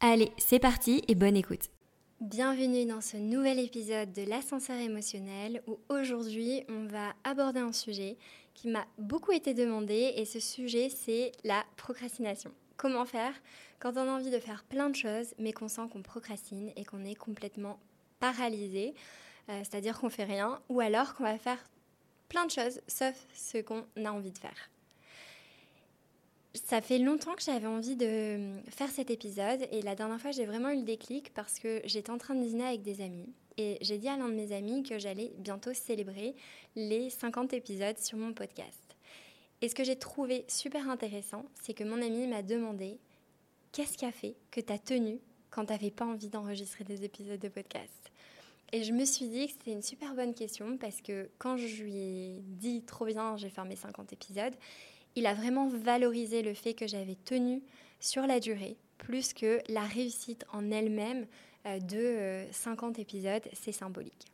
Allez, c'est parti et bonne écoute. Bienvenue dans ce nouvel épisode de l'ascenseur émotionnel où aujourd'hui on va aborder un sujet qui m'a beaucoup été demandé et ce sujet c'est la procrastination. Comment faire quand on a envie de faire plein de choses mais qu'on sent qu'on procrastine et qu'on est complètement paralysé, euh, c'est-à-dire qu'on fait rien ou alors qu'on va faire plein de choses sauf ce qu'on a envie de faire. Ça fait longtemps que j'avais envie de euh, faire cet épisode et la dernière fois j'ai vraiment eu le déclic parce que j'étais en train de dîner avec des amis et j'ai dit à l'un de mes amis que j'allais bientôt célébrer les 50 épisodes sur mon podcast. Et ce que j'ai trouvé super intéressant, c'est que mon ami m'a demandé qu'est-ce qui a fait que tu as tenu quand tu n'avais pas envie d'enregistrer des épisodes de podcast? Et je me suis dit que c'était une super bonne question parce que quand je lui ai dit trop bien, j'ai fait mes 50 épisodes, il a vraiment valorisé le fait que j'avais tenu sur la durée, plus que la réussite en elle-même euh, de 50 euh, épisodes, c'est symbolique.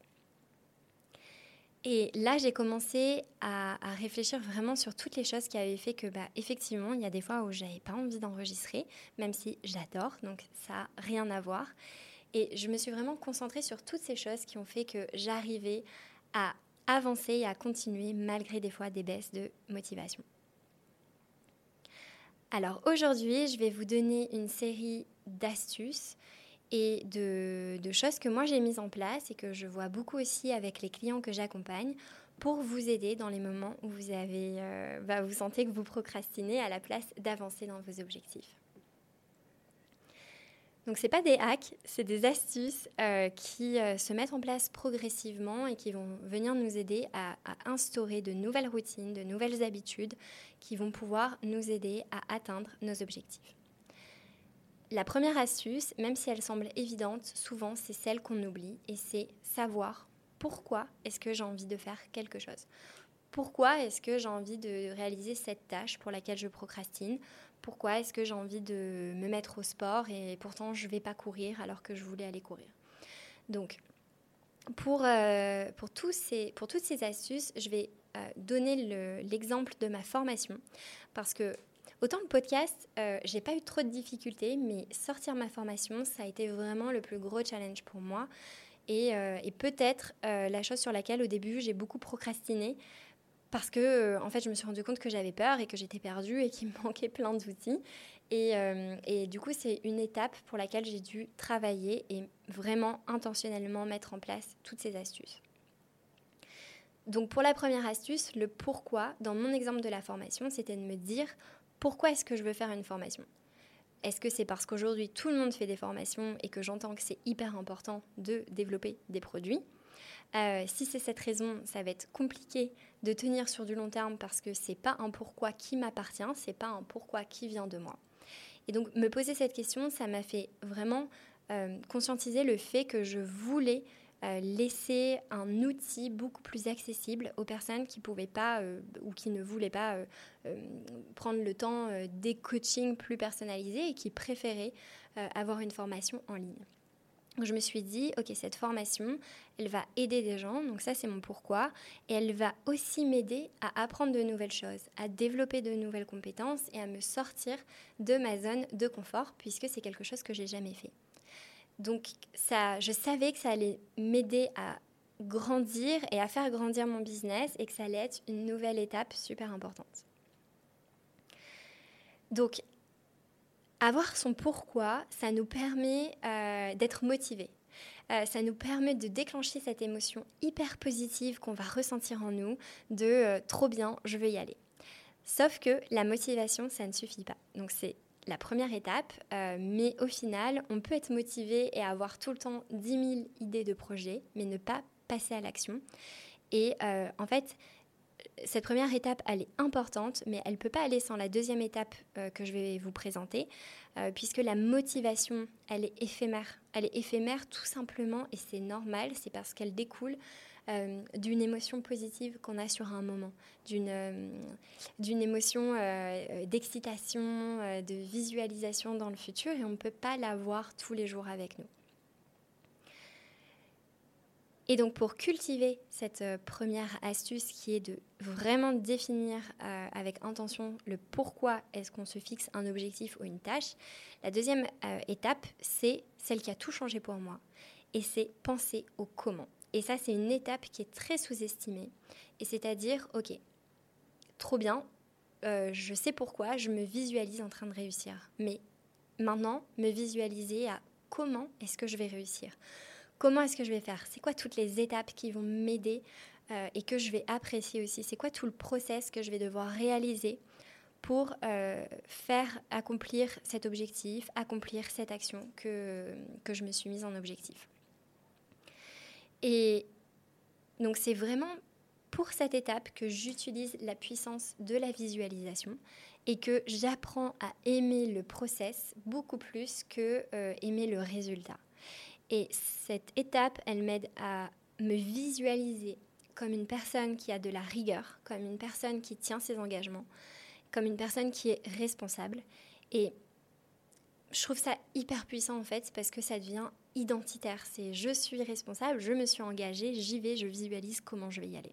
Et là, j'ai commencé à, réfléchir vraiment sur toutes les choses qui avaient fait que, bah, effectivement, il y a des fois où j'avais pas envie d'enregistrer, même si j'adore, donc ça n'a rien à voir. Et je me suis vraiment concentrée sur toutes ces choses qui ont fait que j'arrivais à avancer et à continuer malgré des fois des baisses de motivation. Alors aujourd'hui, je vais vous donner une série d'astuces et de, choses que moi j'ai mises en place et que je vois beaucoup aussi avec les clients que j'accompagne pour vous aider dans les moments où vous avez, euh, bah, vous sentez que vous procrastinez à la place d'avancer dans vos objectifs. Donc c'est pas des hacks, c'est des astuces euh, qui euh, se mettent en place progressivement et qui vont venir nous aider à, instaurer de nouvelles routines, de nouvelles habitudes qui vont pouvoir nous aider à atteindre nos objectifs. La première astuce, même si elle semble évidente, souvent c'est celle qu'on oublie et c'est savoir pourquoi est-ce que j'ai envie de faire quelque chose. Pourquoi est-ce que j'ai envie de réaliser cette tâche pour laquelle je procrastine? Pourquoi est-ce que j'ai envie de me mettre au sport et pourtant je ne vais pas courir alors que je voulais aller courir? Donc, pour, euh, tous ces, toutes ces astuces, je vais euh, donner l'exemple de ma formation parce que autant le podcast, euh, j'ai pas eu trop de difficultés, mais sortir ma formation, ça a été vraiment le plus gros challenge pour moi. Et peut-être la chose sur laquelle au début j'ai beaucoup procrastiné, parce que euh, en fait je me suis rendu compte que j'avais peur et que j'étais perdue et qu'il me manquait plein d'outils. Et, euh, et, du coup c'est une étape pour laquelle j'ai dû travailler et vraiment intentionnellement mettre en place toutes ces astuces. Donc pour la première astuce, le pourquoi, dans mon exemple de la formation, c'était de me dire pourquoi est-ce que je veux faire une formation? Est-ce que c'est parce qu'aujourd'hui tout le monde fait des formations et que j'entends que c'est hyper important de développer des produits? Euh, si c'est cette raison, ça va être compliqué de tenir sur du long terme parce que c'est pas un pourquoi qui m'appartient, c'est pas un pourquoi qui vient de moi. Et donc me poser cette question, ça m'a fait vraiment euh, conscientiser le fait que je voulais euh, laisser un outil beaucoup plus accessible aux personnes qui pouvaient pas ou qui ne voulaient pas prendre le temps des coachings plus personnalisés et qui préféraient avoir une formation en ligne je me suis dit, ok, cette formation, elle va aider des gens, donc ça c'est mon pourquoi, et elle va aussi m'aider à apprendre de nouvelles choses, à développer de nouvelles compétences et à me sortir de ma zone de confort, puisque c'est quelque chose que j'ai jamais fait. Donc ça, je savais que ça allait m'aider à grandir et à faire grandir mon business et que ça allait être une nouvelle étape super importante. Donc avoir son pourquoi, ça nous permet euh, d'être motivé. Euh, ça nous permet de déclencher cette émotion hyper positive qu'on va ressentir en nous de euh, trop bien, je veux y aller. Sauf que la motivation, ça ne suffit pas. Donc c'est la première étape, mais au final, on peut être motivé et avoir tout le temps 10 000 idées de projets, mais ne pas passer à l'action. Et en fait, cette première étape, elle est importante, mais elle ne peut pas aller sans la deuxième étape euh, que je vais vous présenter, euh, puisque la motivation, elle est éphémère. Elle est éphémère tout simplement, et c'est normal, c'est parce qu'elle découle euh, d'une émotion positive qu'on a sur un moment, d'une émotion d'excitation, de visualisation dans le futur, et on ne peut pas l'avoir tous les jours avec nous. Et donc pour cultiver cette euh, première astuce qui est de vraiment définir euh, avec intention le pourquoi est-ce qu'on se fixe un objectif ou une tâche, la deuxième euh, étape, c'est celle qui a tout changé pour moi. Et c'est penser au comment. Et ça, c'est une étape qui est très sous-estimée. Et c'est-à-dire, ok, trop bien, je sais pourquoi, je me visualise en train de réussir. Mais maintenant, me visualiser à comment est-ce que je vais réussir? Comment est-ce que je vais faire? C'est quoi toutes les étapes qui vont m'aider euh, et que je vais apprécier aussi? C'est quoi tout le process que je vais devoir réaliser pour euh, faire accomplir cet objectif, accomplir cette action que, je me suis mise en objectif? Et donc c'est vraiment pour cette étape que j'utilise la puissance de la visualisation et que j'apprends à aimer le process beaucoup plus que euh, aimer le résultat. Et cette étape, elle m'aide à me visualiser comme une personne qui a de la rigueur, comme une personne qui tient ses engagements, comme une personne qui est responsable. Et je trouve ça hyper puissant en fait parce que ça devient identitaire. C'est je suis responsable, je me suis engagée, j'y vais, je visualise comment je vais y aller.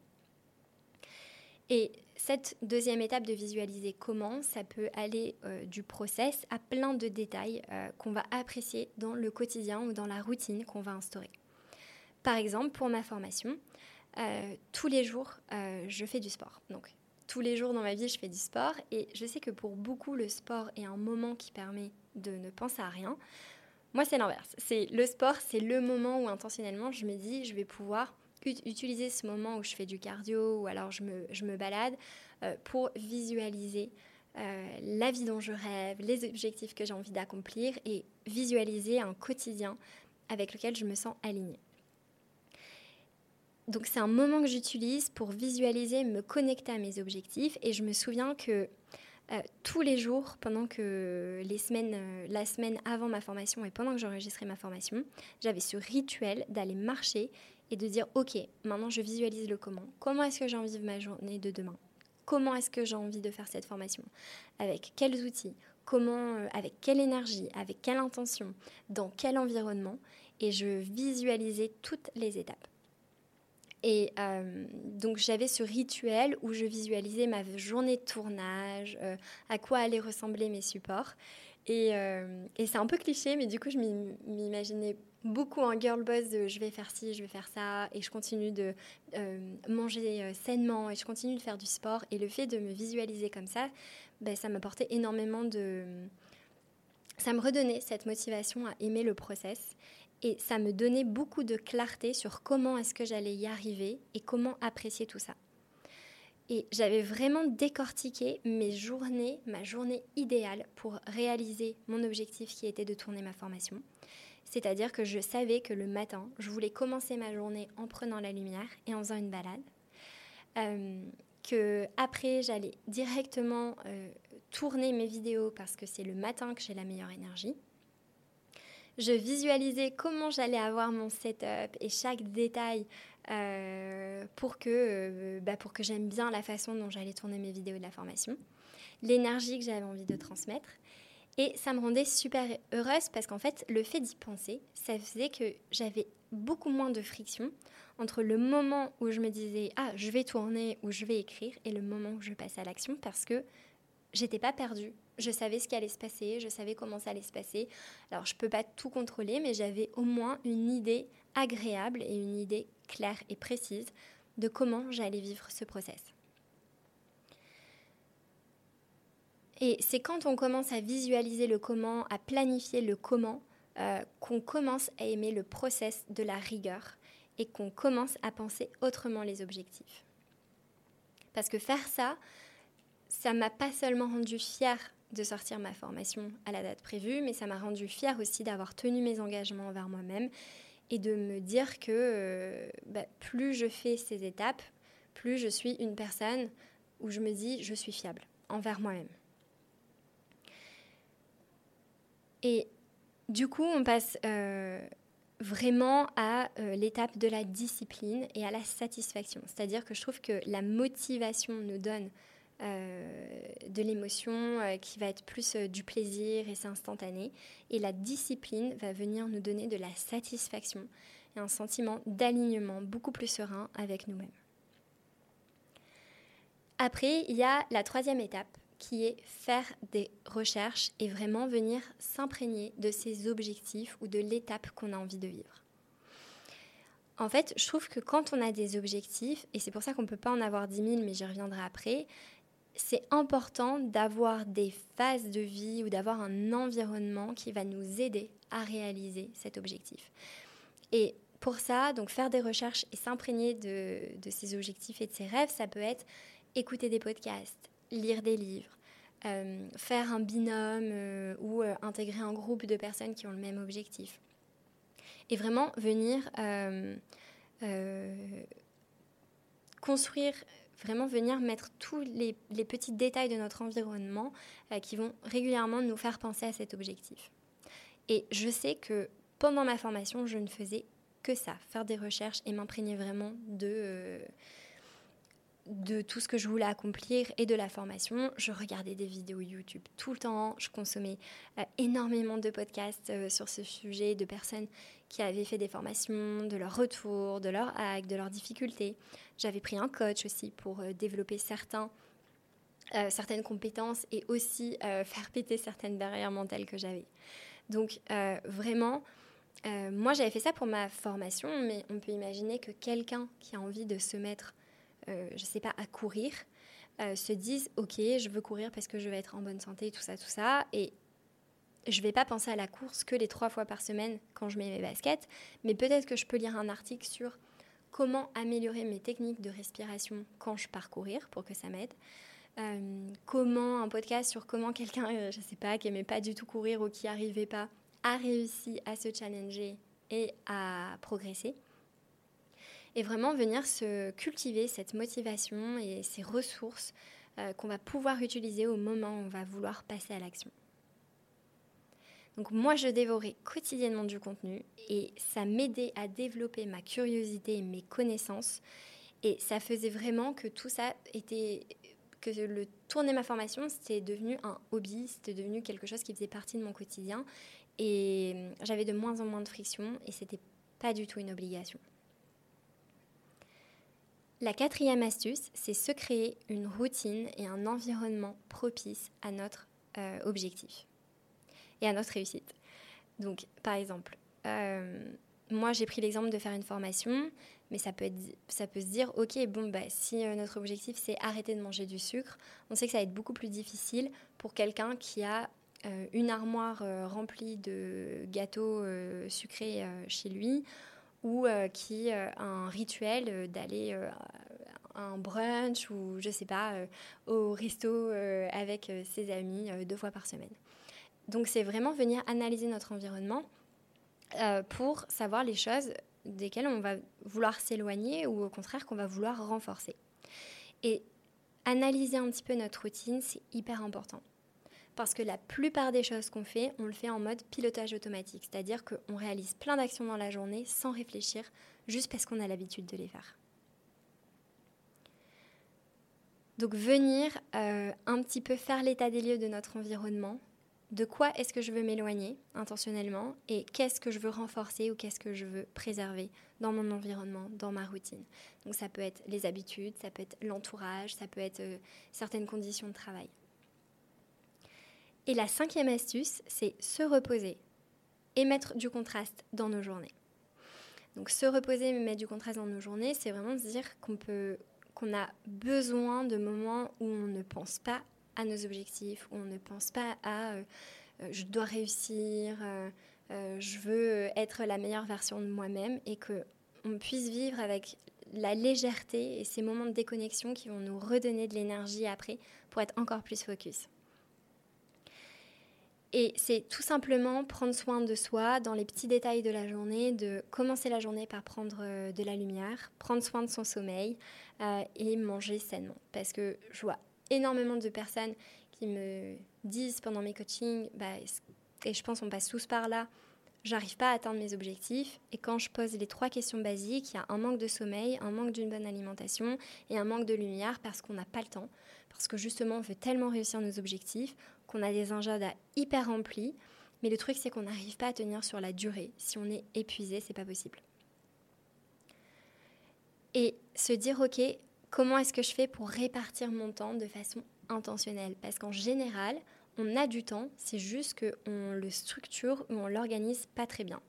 Et cette deuxième étape de visualiser comment, ça peut aller euh, du process à plein de détails euh, qu'on va apprécier dans le quotidien ou dans la routine qu'on va instaurer. Par exemple, pour ma formation, euh, tous les jours, je fais du sport. Donc, tous les jours dans ma vie, je fais du sport et je sais que pour beaucoup, le sport est un moment qui permet de ne penser à rien. Moi, c'est l'inverse. C'est le sport, c'est le moment où intentionnellement, je me dis, je vais pouvoir utiliser ce moment où je fais du cardio ou alors je me, balade euh, pour visualiser euh, la vie dont je rêve, les objectifs que j'ai envie d'accomplir et visualiser un quotidien avec lequel je me sens alignée. Donc c'est un moment que j'utilise pour visualiser, me connecter à mes objectifs et je me souviens que euh, tous les jours, pendant que les semaines, la semaine avant ma formation et pendant que j'enregistrais ma formation, j'avais ce rituel d'aller marcher et de dire ok, maintenant je visualise le comment. Comment est-ce que j'ai envie de ma journée de demain? Comment est-ce que j'ai envie de faire cette formation? Avec quels outils? Comment euh, Avec quelle énergie? Avec quelle intention? Dans quel environnement? Et je visualisais toutes les étapes. Et euh, donc j'avais ce rituel où je visualisais ma journée de tournage, euh, à quoi allaient ressembler mes supports. Et, et c'est un peu cliché, mais du coup je m'imaginais beaucoup en girl boss de je vais faire ci, je vais faire ça, et je continue de euh, manger euh, sainement, et je continue de faire du sport. Et le fait de me visualiser comme ça, ben, ça m'apportait énormément de... Ça me redonnait cette motivation à aimer le process. Et ça me donnait beaucoup de clarté sur comment est-ce que j'allais y arriver et comment apprécier tout ça. Et j'avais vraiment décortiqué mes journées, ma journée idéale pour réaliser mon objectif qui était de tourner ma formation. C'est-à-dire que je savais que le matin, je voulais commencer ma journée en prenant la lumière et en faisant une balade. Euh, que après, j'allais directement euh, tourner mes vidéos parce que c'est le matin que j'ai la meilleure énergie. Je visualisais comment j'allais avoir mon setup et chaque détail euh, pour que, bah pour que j'aime bien la façon dont j'allais tourner mes vidéos de la formation, l'énergie que j'avais envie de transmettre et ça me rendait super heureuse parce qu'en fait, le fait d'y penser, ça faisait que j'avais beaucoup moins de friction entre le moment où je me disais ah je vais tourner ou je vais écrire et le moment où je passe à l'action parce que j'étais pas perdue. Je savais ce qui allait se passer, je savais comment ça allait se passer. Alors je peux pas tout contrôler, mais j'avais au moins une idée agréable et une idée claire et précise de comment j'allais vivre ce process. Et c'est quand on commence à visualiser le comment, à planifier le comment, euh, qu'on commence à aimer le process de la rigueur et qu'on commence à penser autrement les objectifs. Parce que faire ça, ça m'a pas seulement rendu fière de sortir ma formation à la date prévue, mais ça m'a rendu fière aussi d'avoir tenu mes engagements envers moi-même et de me dire que euh, bah, plus je fais ces étapes, plus je suis une personne où je me dis je suis fiable envers moi-même. Et du coup, on passe euh, vraiment à euh, l'étape de la discipline et à la satisfaction. C'est-à-dire que je trouve que la motivation nous donne de l'émotion qui va être plus du plaisir et c'est instantané. Et la discipline va venir nous donner de la satisfaction et un sentiment d'alignement beaucoup plus serein avec nous-mêmes. Après, il y a la troisième étape qui est faire des recherches et vraiment venir s'imprégner de ses objectifs ou de l'étape qu'on a envie de vivre. En fait, je trouve que quand on a des objectifs, et c'est pour ça qu'on ne peut pas en avoir 10 000, mais j'y reviendrai après, c'est important d'avoir des phases de vie ou d'avoir un environnement qui va nous aider à réaliser cet objectif. Et pour ça, donc faire des recherches et s'imprégner de, de ses objectifs et de ses rêves, ça peut être écouter des podcasts, lire des livres, euh, faire un binôme euh, ou euh, intégrer un groupe de personnes qui ont le même objectif. Et vraiment venir construire, vraiment venir mettre tous les, les, petits détails de notre environnement qui vont régulièrement nous faire penser à cet objectif. Et je sais que pendant ma formation, je ne faisais que ça, faire des recherches et m'imprégner vraiment de de tout ce que je voulais accomplir et de la formation. Je regardais des vidéos YouTube tout le temps, je consommais euh, énormément de podcasts euh, sur ce sujet, de personnes qui avaient fait des formations, de leur retour, de leurs hacks, de leurs difficultés. J'avais pris un coach aussi pour euh, développer certaines compétences et aussi faire péter certaines barrières mentales que j'avais. Donc vraiment, moi j'avais fait ça pour ma formation, mais on peut imaginer que quelqu'un qui a envie de se mettre euh, je ne sais pas, à courir, euh, se disent ok, je veux courir parce que je vais être en bonne santé, tout ça, tout ça, et je ne vais pas penser à la course que les trois fois par semaine quand je mets mes baskets, mais peut-être que je peux lire un article sur comment améliorer mes techniques de respiration quand je pars courir pour que ça m'aide. Euh, comment un podcast sur comment quelqu'un, je ne sais pas, qui n'aimait pas du tout courir ou qui n'arrivait pas, a réussi à se challenger et à progresser et vraiment venir se cultiver cette motivation et ces ressources euh, qu'on va pouvoir utiliser au moment où on va vouloir passer à l'action. Donc moi, je dévorais quotidiennement du contenu et ça m'aidait à développer ma curiosité et mes connaissances. Et ça faisait vraiment que tout ça était... que le tourner ma formation, c'était devenu un hobby, c'était devenu quelque chose qui faisait partie de mon quotidien. Et j'avais de moins en moins de friction et c'était pas du tout une obligation. La quatrième astuce, c'est se créer une routine et un environnement propice à notre euh, objectif et à notre réussite. Donc, par exemple, euh, moi j'ai pris l'exemple de faire une formation, mais ça peut, se dire, ok, bon, bah, si euh, notre objectif c'est arrêter de manger du sucre, on sait que ça va être beaucoup plus difficile pour quelqu'un qui a une armoire remplie de gâteaux sucrés chez lui ou euh, qui a un rituel euh, d'aller euh, un brunch ou je sais pas au resto avec ses amis deux fois par semaine. Donc c'est vraiment venir analyser notre environnement pour savoir les choses desquelles on va vouloir s'éloigner ou au contraire qu'on va vouloir renforcer. Et analyser un petit peu notre routine, c'est hyper important parce que la plupart des choses qu'on fait, on le fait en mode pilotage automatique, c'est-à-dire qu'on réalise plein d'actions dans la journée sans réfléchir, juste parce qu'on a l'habitude de les faire. Donc venir euh, un petit peu faire l'état des lieux de notre environnement, de quoi est-ce que je veux m'éloigner intentionnellement? Et qu'est-ce que je veux renforcer ou qu'est-ce que je veux préserver dans mon environnement, dans ma routine? Donc ça peut être les habitudes, ça peut être l'entourage, ça peut être euh, certaines conditions de travail. Et la cinquième astuce, c'est se reposer et mettre du contraste dans nos journées. Donc se reposer et mettre du contraste dans nos journées, c'est vraiment se dire qu'on peut qu'on a besoin de moments où on ne pense pas à nos objectifs, où on ne pense pas à euh, euh, je dois réussir, euh, je veux être la meilleure version de moi-même et que on puisse vivre avec la légèreté et ces moments de déconnexion qui vont nous redonner de l'énergie après pour être encore plus focus. Et c'est tout simplement prendre soin de soi dans les petits détails de la journée, de commencer la journée par prendre euh, de la lumière, prendre soin de son sommeil euh, et manger sainement. Parce que je vois énormément de personnes qui me disent pendant mes coachings, bah, et je pense qu'on passe tous par là, j'arrive pas à atteindre mes objectifs. Et quand je pose les trois questions basiques, il y a un manque de sommeil, un manque d'une bonne alimentation et un manque de lumière parce qu'on n'a pas le temps. Parce que justement, on veut tellement réussir nos objectifs qu'on a des agendas hyper remplis. Mais le truc, c'est qu'on n'arrive pas à tenir sur la durée. Si on est épuisé, c'est pas possible. Et se dire, OK, comment est-ce que je fais pour répartir mon temps de façon intentionnelle? Parce qu'en général, on a du temps, c'est juste qu'on le structure ou on l'organise pas très bien.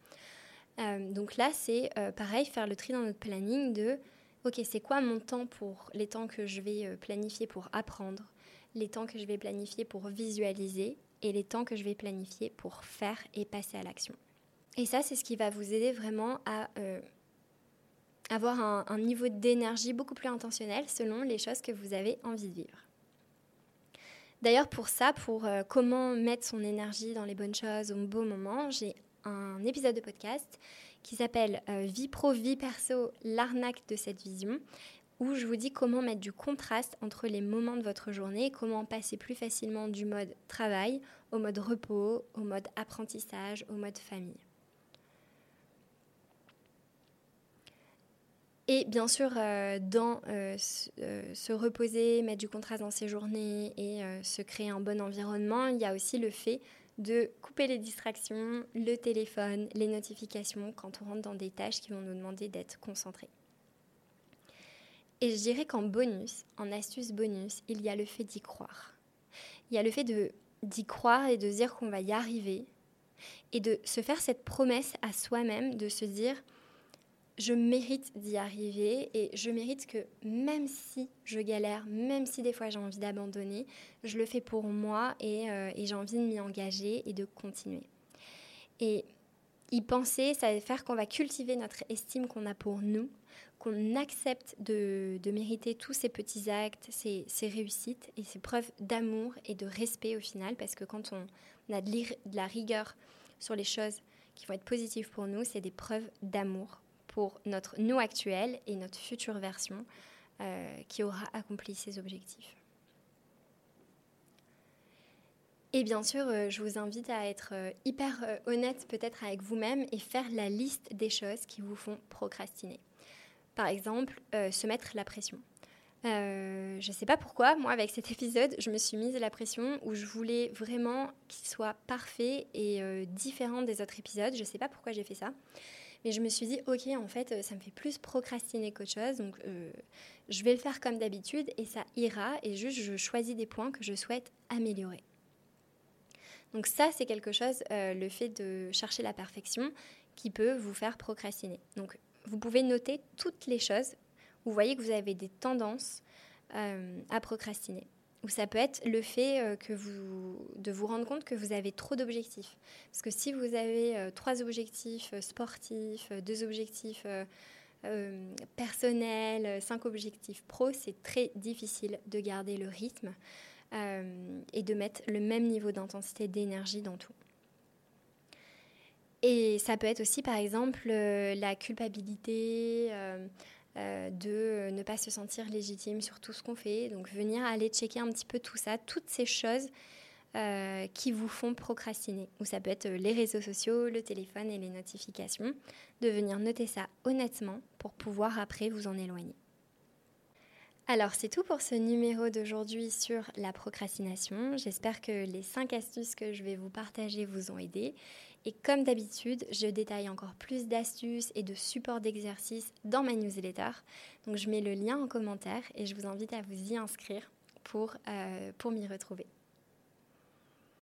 Euh, donc là, c'est euh, pareil, faire le tri dans notre planning de, ok, c'est quoi mon temps pour les temps que je vais euh, planifier pour apprendre, les temps que je vais planifier pour visualiser et les temps que je vais planifier pour faire et passer à l'action. Et ça, c'est ce qui va vous aider vraiment à avoir un niveau d'énergie beaucoup plus intentionnel selon les choses que vous avez envie de vivre. D'ailleurs, pour ça, pour euh, comment mettre son énergie dans les bonnes choses au bon moment, j'ai un épisode de podcast qui s'appelle euh, Vie pro, vie perso, l'arnaque de cette vision, où je vous dis comment mettre du contraste entre les moments de votre journée, comment passer plus facilement du mode travail au mode repos, au mode apprentissage, au mode famille. Et bien sûr, euh, dans euh, euh, se reposer, mettre du contraste dans ses journées et se créer un bon environnement, il y a aussi le fait de couper les distractions, le téléphone, les notifications quand on rentre dans des tâches qui vont nous demander d'être concentrés. Et je dirais qu'en bonus, en astuce bonus, il y a le fait d'y croire. Il y a le fait d'y croire et de dire qu'on va y arriver et de se faire cette promesse à soi-même de se dire je mérite d'y arriver et je mérite que même si je galère, même si des fois j'ai envie d'abandonner, je le fais pour moi euh, et, j'ai envie de m'y engager et de continuer. Et y penser, ça va faire qu'on va cultiver notre estime qu'on a pour nous, qu'on accepte de, mériter tous ces petits actes, ces, réussites et ces preuves d'amour et de respect au final, parce que quand on a de la rigueur sur les choses qui vont être positives pour nous, c'est des preuves d'amour pour notre nous actuel et notre future version euh, qui aura accompli ses objectifs. Et bien sûr, euh, je vous invite à être euh, hyper honnête peut-être avec vous-même et faire la liste des choses qui vous font procrastiner. Par exemple, se mettre la pression. je ne sais pas pourquoi, moi avec cet épisode, je me suis mise la pression où je voulais vraiment qu'il soit parfait et différent des autres épisodes. Je ne sais pas pourquoi j'ai fait ça. Mais je me suis dit, ok, en fait, euh, ça me fait plus procrastiner qu'autre chose. Donc, euh, je vais le faire comme d'habitude et ça ira. Et juste, je choisis des points que je souhaite améliorer. Donc ça, c'est quelque chose, euh, le fait de chercher la perfection, qui peut vous faire procrastiner. Donc, vous pouvez noter toutes les choses. Vous voyez que vous avez des tendances à procrastiner ou ça peut être le fait euh, de vous rendre compte que vous avez trop d'objectifs. Parce que si vous avez euh, trois objectifs euh, sportifs, deux objectifs personnels, cinq objectifs pro, c'est très difficile de garder le rythme et de mettre le même niveau d'intensité d'énergie dans tout. Et ça peut être aussi, par exemple, la culpabilité, euh, de ne pas se sentir légitime sur tout ce qu'on fait. Donc venir aller checker un petit peu tout ça, toutes ces choses euh, qui vous font procrastiner. Ou ça peut être les réseaux sociaux, le téléphone et les notifications. De venir noter ça honnêtement pour pouvoir après vous en éloigner. Alors c'est tout pour ce numéro d'aujourd'hui sur la procrastination. J'espère que les 5 astuces que je vais vous partager vous ont aidé et comme d'habitude, je détaille encore plus d'astuces et de supports d'exercices dans ma newsletter. Donc je mets le lien en commentaire et je vous invite à vous y inscrire pour, euh, pour m'y retrouver.